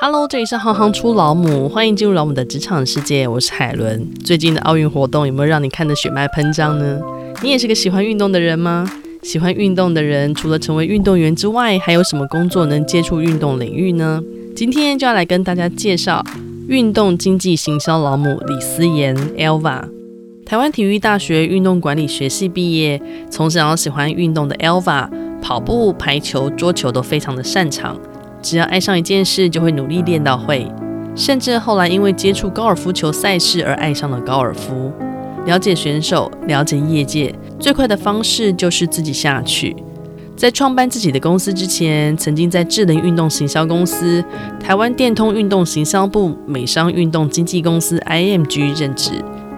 Hello，这里是行行出老母，欢迎进入老母的职场世界。我是海伦。最近的奥运活动有没有让你看得血脉喷张呢？你也是个喜欢运动的人吗？喜欢运动的人除了成为运动员之外，还有什么工作能接触运动领域呢？今天就要来跟大家介绍运动经济行销老母李思妍 Elva。台湾体育大学运动管理学系毕业，从小喜欢运动的 Elva，跑步、排球、桌球都非常的擅长。只要爱上一件事，就会努力练到会。甚至后来因为接触高尔夫球赛事而爱上了高尔夫。了解选手，了解业界，最快的方式就是自己下去。在创办自己的公司之前，曾经在智能运动行销公司、台湾电通运动行销部、美商运动经纪公司 IMG 任职，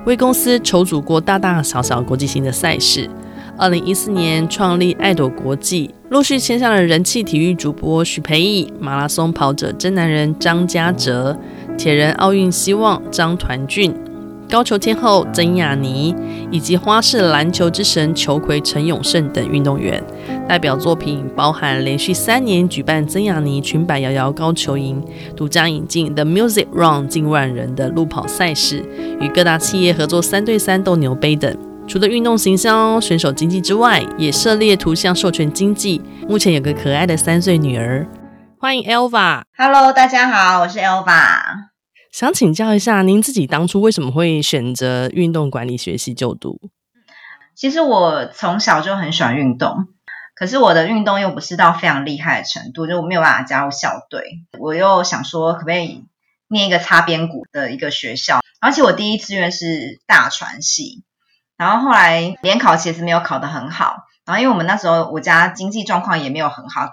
为公司筹组过大大小小国际型的赛事。二零一四年创立爱朵国际，陆续签下了人气体育主播许培义、马拉松跑者真男人张家哲、铁人奥运希望张团俊、高球天后曾雅妮，以及花式篮球之神裘魁陈永胜等运动员。代表作品包含连续三年举办曾雅妮裙摆摇摇高球营，独家引进 The Music Run 近万人的路跑赛事，与各大企业合作三对三斗牛杯等。除了运动行销、选手经济之外，也涉猎图像授权经济。目前有个可爱的三岁女儿。欢迎 Elva。Hello，大家好，我是 Elva。想请教一下，您自己当初为什么会选择运动管理学系就读？其实我从小就很喜欢运动，可是我的运动又不是到非常厉害的程度，就我没有办法加入校队。我又想说，可不可以念一个擦边鼓的一个学校？而且我第一志愿是大传系。然后后来联考其实没有考得很好，然后因为我们那时候我家经济状况也没有很好，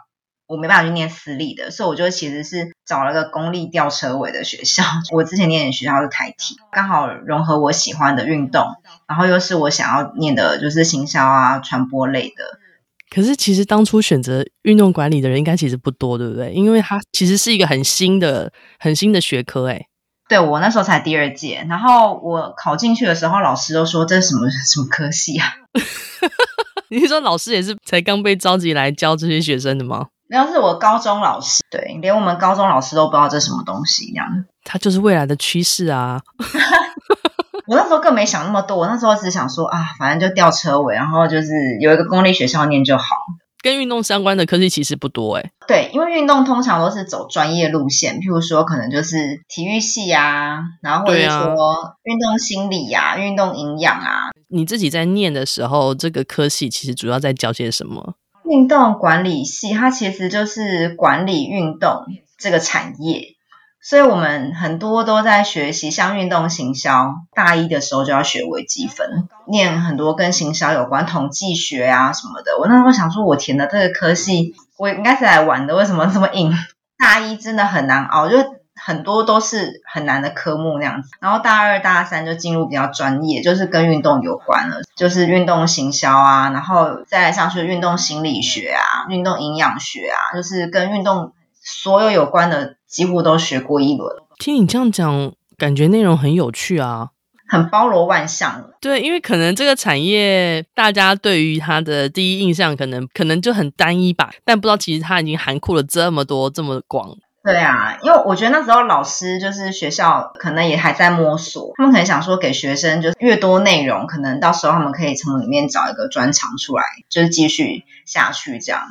我没办法去念私立的，所以我就其实是找了个公立吊车尾的学校。我之前念的学校是台体，刚好融合我喜欢的运动，然后又是我想要念的就是行销啊、传播类的。可是其实当初选择运动管理的人应该其实不多，对不对？因为它其实是一个很新的、很新的学科，诶对，我那时候才第二届，然后我考进去的时候，老师都说这是什么 什么科系啊？你是说老师也是才刚被召集来教这些学生的吗？没有，是我高中老师，对，连我们高中老师都不知道这是什么东西一样。它就是未来的趋势啊！我那时候更没想那么多，我那时候只想说啊，反正就吊车尾，然后就是有一个公立学校念就好。跟运动相关的科系其实不多哎，对，因为运动通常都是走专业路线，譬如说可能就是体育系啊，然后或者说运动心理呀、啊、运动营养啊。你自己在念的时候，这个科系其实主要在教些什么？运动管理系，它其实就是管理运动这个产业。所以我们很多都在学习，像运动行销，大一的时候就要学微积分，念很多跟行销有关统计学啊什么的。我那时候想说，我填的这个科系，我应该是来玩的，为什么这么硬？大一真的很难熬，就很多都是很难的科目那样子。然后大二、大三就进入比较专业，就是跟运动有关了，就是运动行销啊，然后再来上去运动心理学啊、运动营养学啊，就是跟运动所有有关的。几乎都学过一轮。听你这样讲，感觉内容很有趣啊，很包罗万象。对，因为可能这个产业，大家对于它的第一印象可能可能就很单一吧，但不知道其实它已经涵括了这么多这么广。对啊，因为我觉得那时候老师就是学校可能也还在摸索，他们可能想说给学生就是越多内容，可能到时候他们可以从里面找一个专长出来，就是继续下去这样。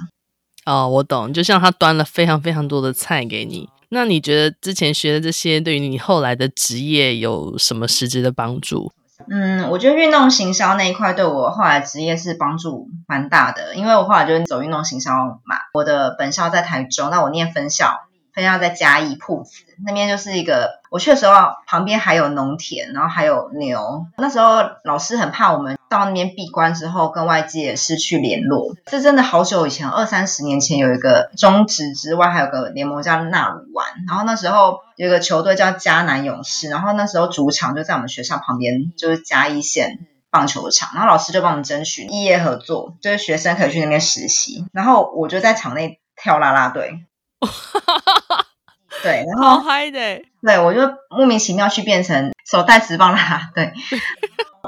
哦，我懂，就像他端了非常非常多的菜给你。那你觉得之前学的这些对于你后来的职业有什么实质的帮助？嗯，我觉得运动行销那一块对我后来职业是帮助蛮大的，因为我后来就是走运动行销嘛。我的本校在台中，那我念分校。分校在嘉义铺子那边，就是一个我去的时候，旁边还有农田，然后还有牛。那时候老师很怕我们到那边闭关之后跟外界失去联络。这真的好久以前，二三十年前有一个中职之外还有个联盟叫纳鲁湾，然后那时候有一个球队叫迦南勇士，然后那时候主场就在我们学校旁边，就是嘉义县棒球场。然后老师就帮我们争取异业合作，就是学生可以去那边实习，然后我就在场内跳啦啦队。对，然后好嗨的，对，我就莫名其妙去变成手带职棒啦，对，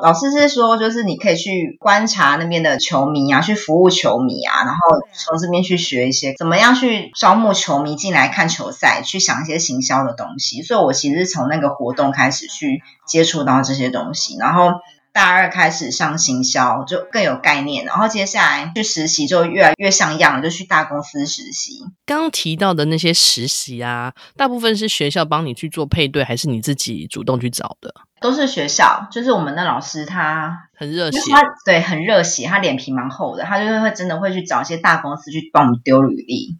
老师是说，就是你可以去观察那边的球迷啊，去服务球迷啊，然后从这边去学一些怎么样去招募球迷进来看球赛，去想一些行销的东西。所以我其实是从那个活动开始去接触到这些东西，然后。大二开始上行销就更有概念，然后接下来去实习就越来越像样了，就去大公司实习。刚刚提到的那些实习啊，大部分是学校帮你去做配对，还是你自己主动去找的？都是学校，就是我们的老师他很热血，他对很热血，他脸皮蛮厚的，他就是会真的会去找一些大公司去帮我们丢履历，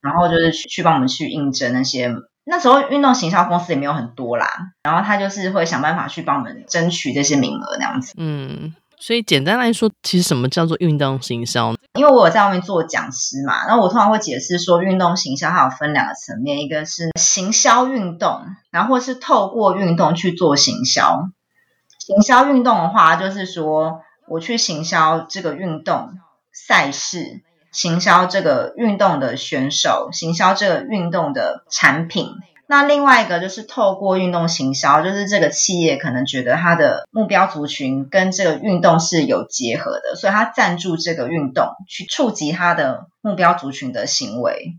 然后就是去去帮我们去应征那些。那时候运动行销公司也没有很多啦，然后他就是会想办法去帮我们争取这些名额那样子。嗯，所以简单来说，其实什么叫做运动行销？因为我有在外面做讲师嘛，然后我通常会解释说，运动行销它有分两个层面，一个是行销运动，然后是透过运动去做行销。行销运动的话，就是说我去行销这个运动赛事。行销这个运动的选手，行销这个运动的产品。那另外一个就是透过运动行销，就是这个企业可能觉得它的目标族群跟这个运动是有结合的，所以它赞助这个运动去触及它的目标族群的行为。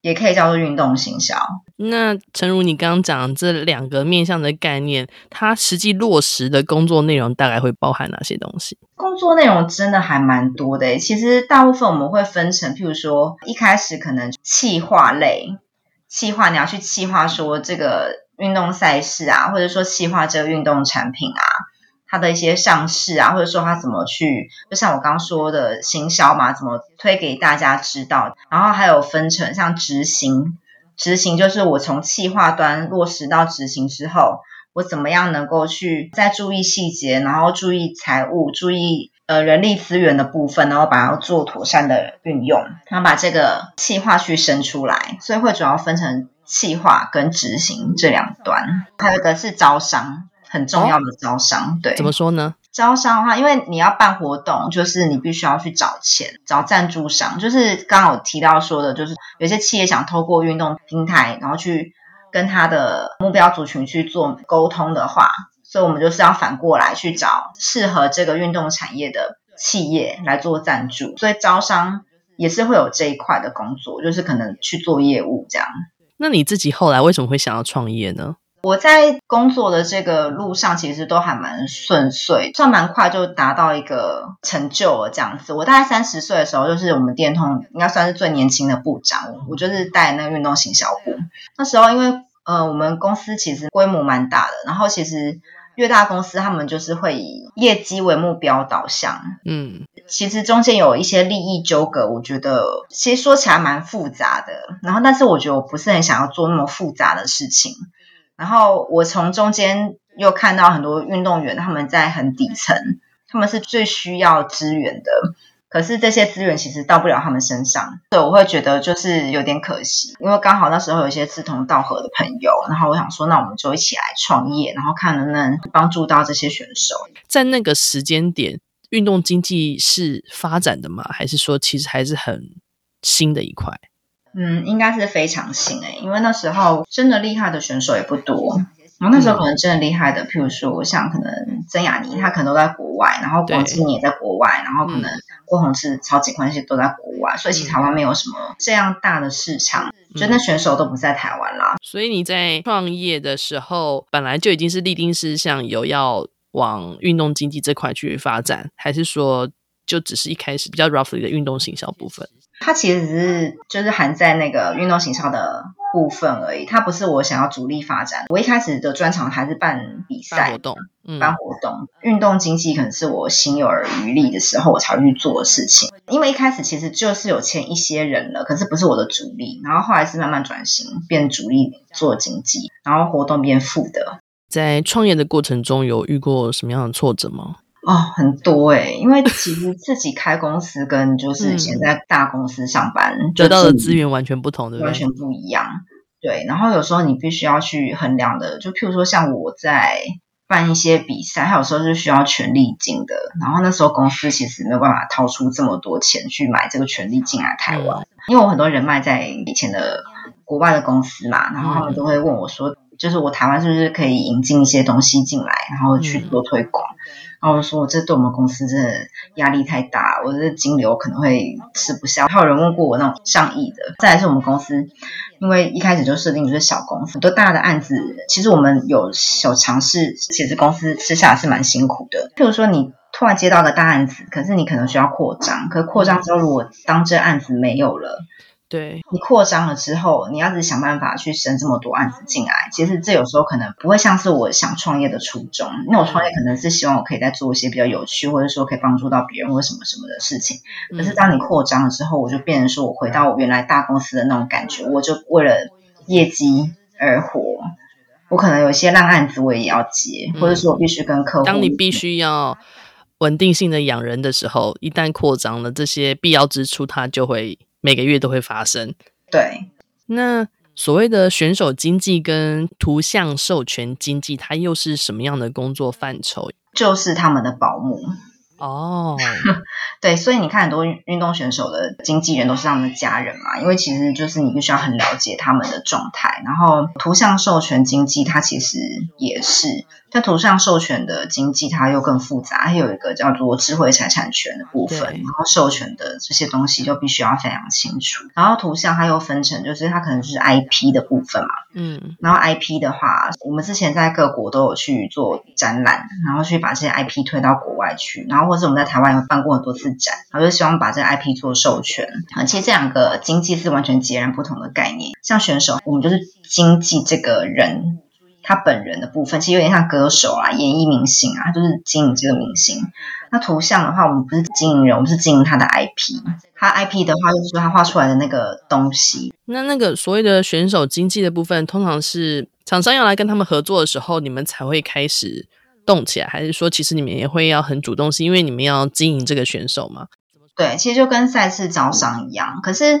也可以叫做运动行销。那诚如你刚刚讲这两个面向的概念，它实际落实的工作内容大概会包含哪些东西？工作内容真的还蛮多的。其实大部分我们会分成，譬如说一开始可能企划类，企划你要去企划说这个运动赛事啊，或者说企划这个运动产品啊。它的一些上市啊，或者说它怎么去，就像我刚刚说的行销嘛，怎么推给大家知道。然后还有分成像执行，执行就是我从企划端落实到执行之后，我怎么样能够去再注意细节，然后注意财务，注意呃人力资源的部分，然后把它做妥善的运用，然后把这个企划去生出来。所以会主要分成企划跟执行这两端，还有一个是招商。很重要的招商，对，怎么说呢？招商的话，因为你要办活动，就是你必须要去找钱，找赞助商。就是刚刚有提到说的，就是有些企业想透过运动平台，然后去跟他的目标族群去做沟通的话，所以我们就是要反过来去找适合这个运动产业的企业来做赞助。所以招商也是会有这一块的工作，就是可能去做业务这样。那你自己后来为什么会想要创业呢？我在工作的这个路上，其实都还蛮顺遂，算蛮快就达到一个成就了这样子。我大概三十岁的时候，就是我们电通应该算是最年轻的部长，我就是带那个运动行销部。那时候因为呃我们公司其实规模蛮大的，然后其实越大公司他们就是会以业绩为目标导向，嗯，其实中间有一些利益纠葛，我觉得其实说起来蛮复杂的。然后但是我觉得我不是很想要做那么复杂的事情。然后我从中间又看到很多运动员，他们在很底层，他们是最需要资源的，可是这些资源其实到不了他们身上，对我会觉得就是有点可惜。因为刚好那时候有一些志同道合的朋友，然后我想说，那我们就一起来创业，然后看能不能帮助到这些选手。在那个时间点，运动经济是发展的吗？还是说其实还是很新的一块？嗯，应该是非常新诶，因为那时候真的厉害的选手也不多。然后那时候可能真的厉害的，譬如说像可能曾雅妮，她可能都在国外，然后黄金也在国外，然后可能郭宏志、曹锦宽那些都在国外，所以其实台湾没有什么这样大的市场，就那选手都不在台湾啦。所以你在创业的时候，本来就已经是立定志向，有要往运动经济这块去发展，还是说就只是一开始比较 roughly 的运动行销部分？它其实只是就是含在那个运动行销的部分而已，它不是我想要主力发展。我一开始的专长还是办比赛、办活动、嗯、办活动。运动经济可能是我心有余力的时候我才会去做的事情。因为一开始其实就是有签一些人了，可是不是我的主力。然后后来是慢慢转型变主力做经济，然后活动变副的。在创业的过程中有遇过什么样的挫折吗？哦，很多诶、欸，因为其实自己开公司跟就是以前在大公司上班，嗯、得到的资源完全不同的，完全不一样。对，然后有时候你必须要去衡量的，就譬如说像我在办一些比赛，还有时候是需要权利金的，然后那时候公司其实没有办法掏出这么多钱去买这个权利进来台湾，嗯、因为我很多人脉在以前的国外的公司嘛，然后他们都会问我说。就是我台湾是不是可以引进一些东西进来，然后去做推广？嗯、然后我说，这对我们公司真的压力太大，我的金流可能会吃不消。还有人问过我那种上亿的，再来是我们公司，因为一开始就设定就是小公司，很多大的案子，其实我们有小尝试，其实公司吃下是蛮辛苦的。譬如说你。突然接到个大案子，可是你可能需要扩张，可是扩张之后，如果当这案子没有了，对，你扩张了之后，你要是想办法去生这么多案子进来，其实这有时候可能不会像是我想创业的初衷。那我创业可能是希望我可以再做一些比较有趣，或者说可以帮助到别人或什么什么的事情。可是当你扩张了之后，我就变成说我回到我原来大公司的那种感觉，我就为了业绩而活。我可能有一些烂案子我也要接，或者说我必须跟客户，当你必须要。稳定性的养人的时候，一旦扩张了，这些必要支出它就会每个月都会发生。对，那所谓的选手经济跟图像授权经济，它又是什么样的工作范畴？就是他们的保姆。哦，对，所以你看很多运动选手的经纪人都是他们的家人嘛，因为其实就是你必须要很了解他们的状态。然后图像授权经济，它其实也是。在图像授权的经济，它又更复杂，它有一个叫做智慧财产权的部分，然后授权的这些东西就必须要非常清楚。然后图像它又分成，就是它可能就是 IP 的部分嘛，嗯，然后 IP 的话，我们之前在各国都有去做展览，然后去把这些 IP 推到国外去，然后或者我们在台湾有办过很多次展，然后就希望把这个 IP 做授权。啊，其实这两个经济是完全截然不同的概念。像选手，我们就是经济这个人。他本人的部分其实有点像歌手啊、演艺明星啊，就是经营这个明星。那图像的话，我们不是经营人，我们是经营他的 IP。他 IP 的话，就是说他画出来的那个东西。那那个所谓的选手经济的部分，通常是厂商要来跟他们合作的时候，你们才会开始动起来，还是说其实你们也会要很主动，是因为你们要经营这个选手吗？对，其实就跟赛事招商一样，可是。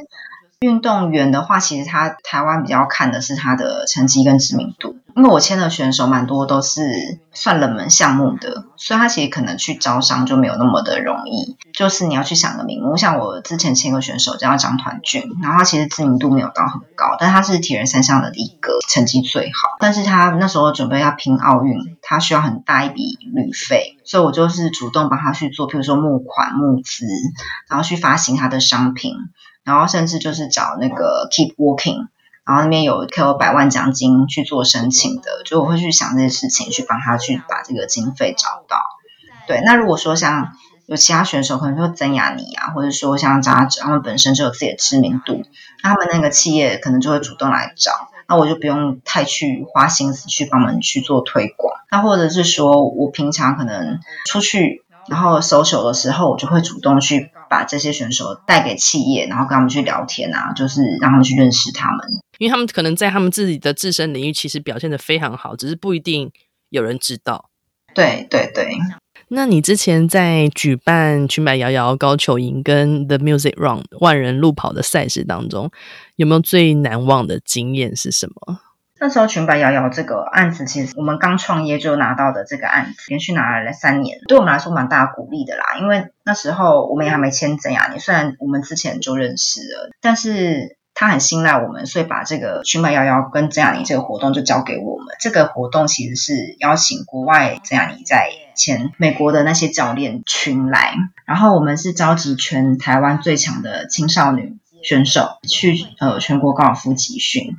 运动员的话，其实他台湾比较看的是他的成绩跟知名度，因为我签的选手蛮多都是算冷门项目的，所以他其实可能去招商就没有那么的容易。就是你要去想个名目，像我之前签个选手叫张团俊，然后他其实知名度没有到很高，但他是铁人三项的一个成绩最好，但是他那时候准备要拼奥运，他需要很大一笔旅费，所以我就是主动帮他去做，譬如说募款募资，然后去发行他的商品。然后甚至就是找那个 Keep Walking，然后那边有可有百万奖金去做申请的，就我会去想这些事情，去帮他去把这个经费找到。对，那如果说像有其他选手，可能说曾雅妮啊，或者说像张家哲，他们本身就有自己的知名度，那他们那个企业可能就会主动来找，那我就不用太去花心思去帮忙去做推广。那或者是说我平常可能出去。然后 social 的时候，我就会主动去把这些选手带给企业，然后跟他们去聊天啊，就是让他们去认识他们，因为他们可能在他们自己的自身领域其实表现的非常好，只是不一定有人知道。对对对。那你之前在举办裙摆摇摇、高球营跟 The Music Run 万人路跑的赛事当中，有没有最难忘的经验是什么？那时候裙摆摇摇这个案子，其实我们刚创业就拿到的这个案子，连续拿了三年，对我们来说蛮大鼓励的啦。因为那时候我们也还没签证呀，你虽然我们之前就认识了，但是他很信赖我们，所以把这个裙摆摇摇跟曾雅妮这个活动就交给我们。这个活动其实是邀请国外曾雅妮在前美国的那些教练群来，然后我们是召集全台湾最强的青少女选手去呃全国高尔夫集训。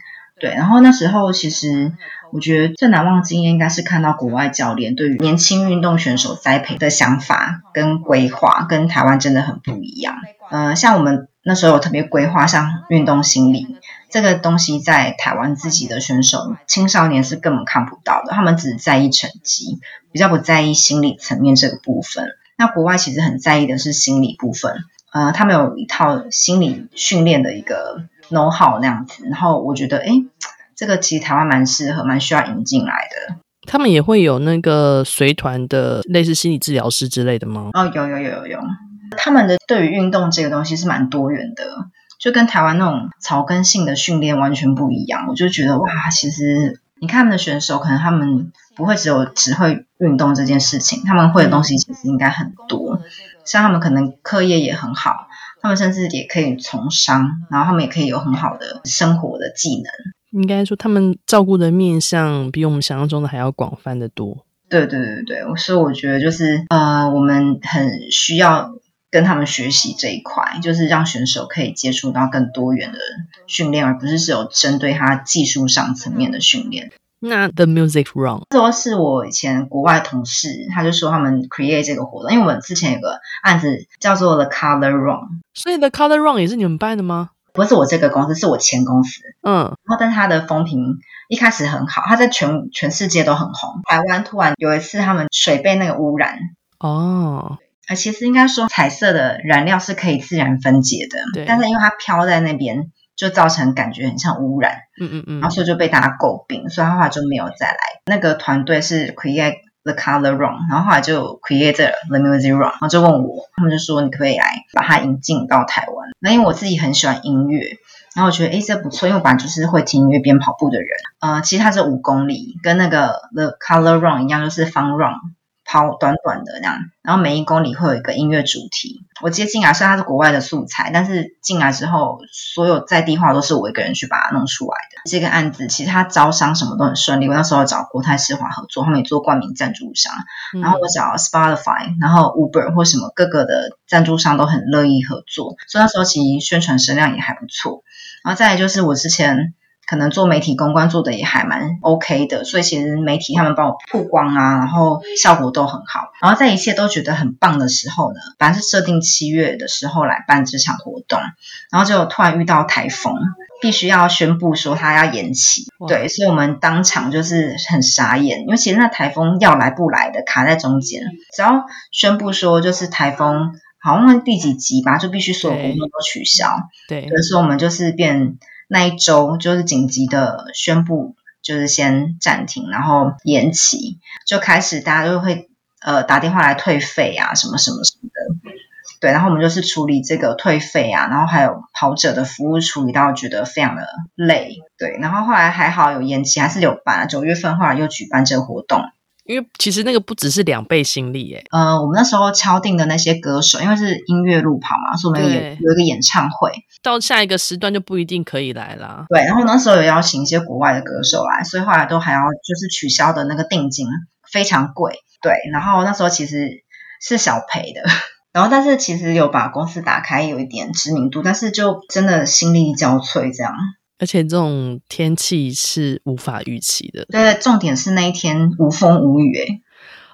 对，然后那时候其实我觉得最难忘的经验应该是看到国外教练对于年轻运动选手栽培的想法跟规划，跟台湾真的很不一样。呃，像我们那时候有特别规划像运动心理这个东西，在台湾自己的选手青少年是根本看不到的，他们只在意成绩，比较不在意心理层面这个部分。那国外其实很在意的是心理部分，呃，他们有一套心理训练的一个。know how 那样子，然后我觉得，哎，这个其实台湾蛮适合，蛮需要引进来的。他们也会有那个随团的类似心理治疗师之类的吗？哦，有有有有有。他们的对于运动这个东西是蛮多元的，就跟台湾那种草根性的训练完全不一样。我就觉得哇，其实你看他们的选手，可能他们不会只有只会运动这件事情，他们会的东西其实应该很多。像他们可能课业也很好。他们甚至也可以从商，然后他们也可以有很好的生活的技能。应该说他们照顾的面向比我们想象中的还要广泛的多。对对对对，所以我觉得就是呃，我们很需要跟他们学习这一块，就是让选手可以接触到更多元的训练，而不是只有针对他技术上层面的训练。那 The Music Run 说是我以前国外同事，他就说他们 create 这个活动，因为我们之前有个案子叫做 The Color Run，所以 The Color Run 也是你们办的吗？不是我这个公司，是我前公司。嗯，然后但是他的风评一开始很好，它在全全世界都很红。台湾突然有一次他们水被那个污染哦，啊，其实应该说彩色的燃料是可以自然分解的，但是因为它飘在那边，就造成感觉很像污染。嗯嗯嗯，然后所以就被大家诟病，所以他后来就没有再来。那个团队是 create the color run，然后后来就 create the music run，然后就问我，他们就说你可不可以来把它引进到台湾？那因为我自己很喜欢音乐。然后我觉得诶，这不错，因为我本来就是会听音乐边跑步的人。呃，其实它是五公里，跟那个 The Color Run 一样，就是 Fun Run，跑短短的这样。然后每一公里会有一个音乐主题。我接进来虽然它是国外的素材，但是进来之后，所有在地化都是我一个人去把它弄出来的。这个案子其实它招商什么都很顺利。我那时候找国泰世华合作，他们也做冠名赞助商。然后我找 Spotify，然后 Uber 或什么各个的赞助商都很乐意合作，所以那时候其实宣传声量也还不错。然后再来就是我之前可能做媒体公关做的也还蛮 OK 的，所以其实媒体他们帮我曝光啊，然后效果都很好。然后在一切都觉得很棒的时候呢，本来是设定七月的时候来办这场活动，然后就突然遇到台风，必须要宣布说它要延期。对，所以我们当场就是很傻眼，因为其实那台风要来不来的卡在中间，只要宣布说就是台风。好像第几集吧，就必须所有活动都取消。对，所以说我们就是变那一周就是紧急的宣布，就是先暂停，然后延期，就开始大家就会呃打电话来退费啊，什么什么什么的。对，然后我们就是处理这个退费啊，然后还有跑者的服务处理到觉得非常的累。对，然后后来还好有延期，还是有办，九月份后来又举办这个活动。因为其实那个不只是两倍心力诶，呃，我们那时候敲定的那些歌手，因为是音乐路跑嘛，所以我们有有一个演唱会，到下一个时段就不一定可以来啦。对，然后那时候有邀请一些国外的歌手来，所以后来都还要就是取消的那个定金非常贵。对，然后那时候其实是小赔的，然后但是其实有把公司打开，有一点知名度，但是就真的心力交瘁这样。而且这种天气是无法预期的。对，重点是那一天无风无雨，哎，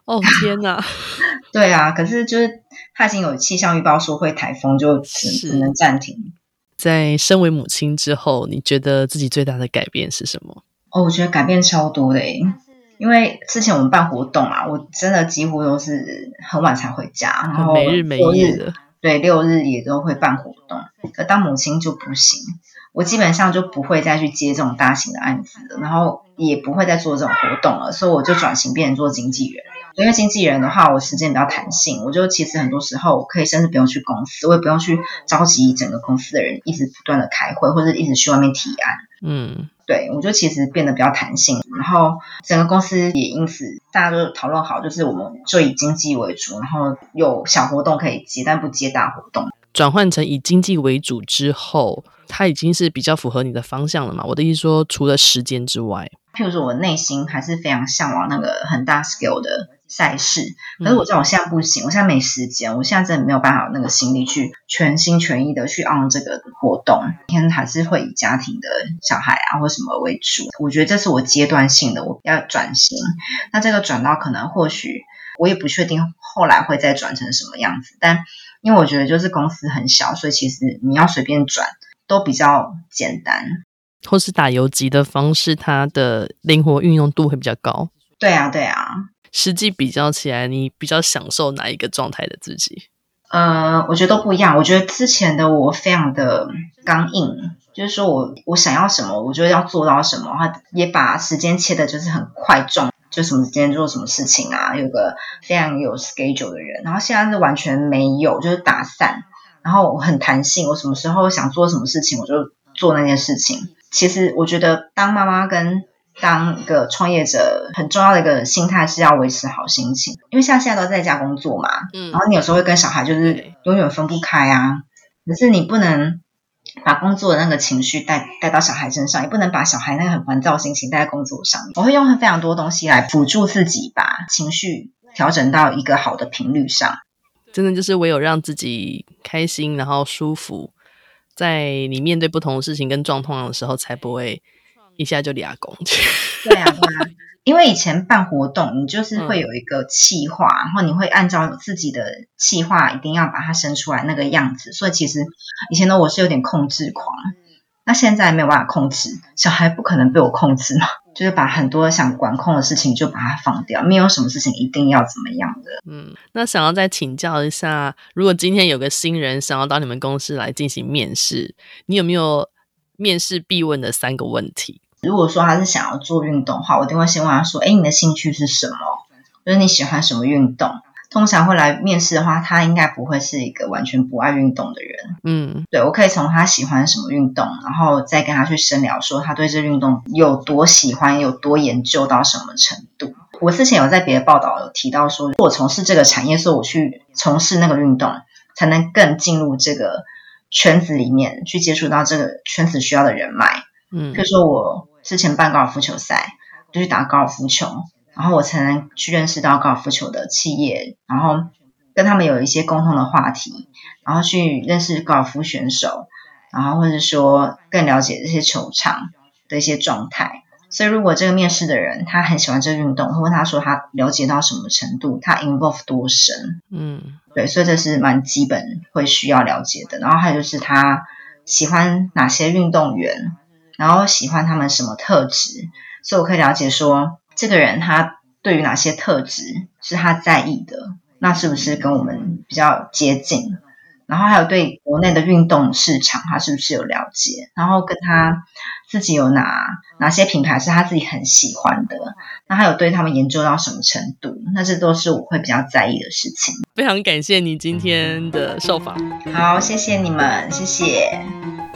哦天哪！对啊，可是就是他已经有气象预报说会台风，就只只能暂停。在身为母亲之后，你觉得自己最大的改变是什么？哦，我觉得改变超多的诶，因为之前我们办活动啊，我真的几乎都是很晚才回家，然后每日每夜的。对，六日也都会办活动，可当母亲就不行。我基本上就不会再去接这种大型的案子了，然后也不会再做这种活动了，所以我就转型变成做经纪人。因为经纪人的话，我时间比较弹性，我就其实很多时候我可以甚至不用去公司，我也不用去召集整个公司的人一直不断的开会，或者一直去外面提案。嗯，对，我就其实变得比较弹性，然后整个公司也因此大家都讨论好，就是我们就以经济为主，然后有小活动可以接，但不接大活动。转换成以经济为主之后，它已经是比较符合你的方向了嘛？我的意思说，除了时间之外，譬如说我内心还是非常向往那个很大 scale 的赛事，可是我知道我现在不行，我现在没时间，我现在真的没有办法有那个心力去全心全意的去 on 这个活动，天还是会以家庭的小孩啊或什么为主。我觉得这是我阶段性的，我要转型。那这个转到可能或许我也不确定后来会再转成什么样子，但。因为我觉得就是公司很小，所以其实你要随便转都比较简单，或是打游击的方式，它的灵活运用度会比较高。对啊，对啊。实际比较起来，你比较享受哪一个状态的自己？呃，我觉得都不一样。我觉得之前的我非常的刚硬，就是说我我想要什么，我就要做到什么，他也把时间切的就是很快重。就什么时间做什么事情啊，有个非常有 schedule 的人，然后现在是完全没有，就是打散，然后我很弹性，我什么时候想做什么事情，我就做那件事情。其实我觉得当妈妈跟当一个创业者很重要的一个心态是要维持好心情，因为像现在都在家工作嘛，嗯，然后你有时候会跟小孩就是永远分不开啊，可是你不能把工作的那个情绪带带到小孩身上，也不能把小孩那个很烦躁心情带在工作上面。我会用非常多东西来辅助自己，把情绪调整到一个好的频率上。真的就是唯有让自己开心，然后舒服，在你面对不同的事情跟状况的时候，才不会一下就俩攻。对啊，对啊。因为以前办活动，你就是会有一个计划，嗯、然后你会按照自己的计划，一定要把它生出来那个样子。所以其实以前的我是有点控制狂，那现在没有办法控制，小孩不可能被我控制嘛，就是把很多想管控的事情就把它放掉，没有什么事情一定要怎么样的。嗯，那想要再请教一下，如果今天有个新人想要到你们公司来进行面试，你有没有面试必问的三个问题？如果说他是想要做运动的话，我一定会先问他说：“哎，你的兴趣是什么？就是你喜欢什么运动？”通常会来面试的话，他应该不会是一个完全不爱运动的人。嗯，对，我可以从他喜欢什么运动，然后再跟他去深聊，说他对这运动有多喜欢，有多研究到什么程度。我之前有在别的报道有提到说，如果从事这个产业，所以我去从事那个运动，才能更进入这个圈子里面，去接触到这个圈子需要的人脉。嗯，比如说我。之前办高尔夫球赛，就去打高尔夫球，然后我才能去认识到高尔夫球的企业，然后跟他们有一些共同的话题，然后去认识高尔夫选手，然后或者说更了解这些球场的一些状态。所以，如果这个面试的人他很喜欢这个运动，会问他说他了解到什么程度，他 involve 多深，嗯，对，所以这是蛮基本会需要了解的。然后还有就是他喜欢哪些运动员。然后喜欢他们什么特质，所以我可以了解说，这个人他对于哪些特质是他在意的，那是不是跟我们比较接近？然后还有对国内的运动市场，他是不是有了解？然后跟他自己有哪哪些品牌是他自己很喜欢的？那还有对他们研究到什么程度？那这都是我会比较在意的事情。非常感谢你今天的受访。好，谢谢你们，谢谢，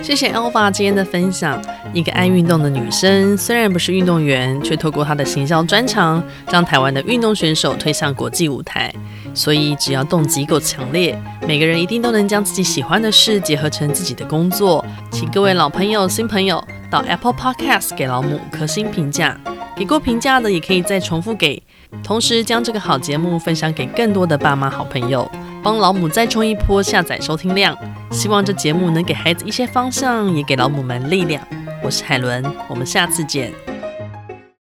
谢谢 Alpha 今天的分享。一个爱运动的女生，虽然不是运动员，却透过她的行销专长，将台湾的运动选手推向国际舞台。所以，只要动机够强烈，每个人一定都能将自己喜欢的事结合成自己的工作。请各位老朋友、新朋友到 Apple Podcast 给老母五颗星评价，给过评价的也可以再重复给。同时，将这个好节目分享给更多的爸妈、好朋友，帮老母再冲一波下载收听量。希望这节目能给孩子一些方向，也给老母们力量。我是海伦，我们下次见。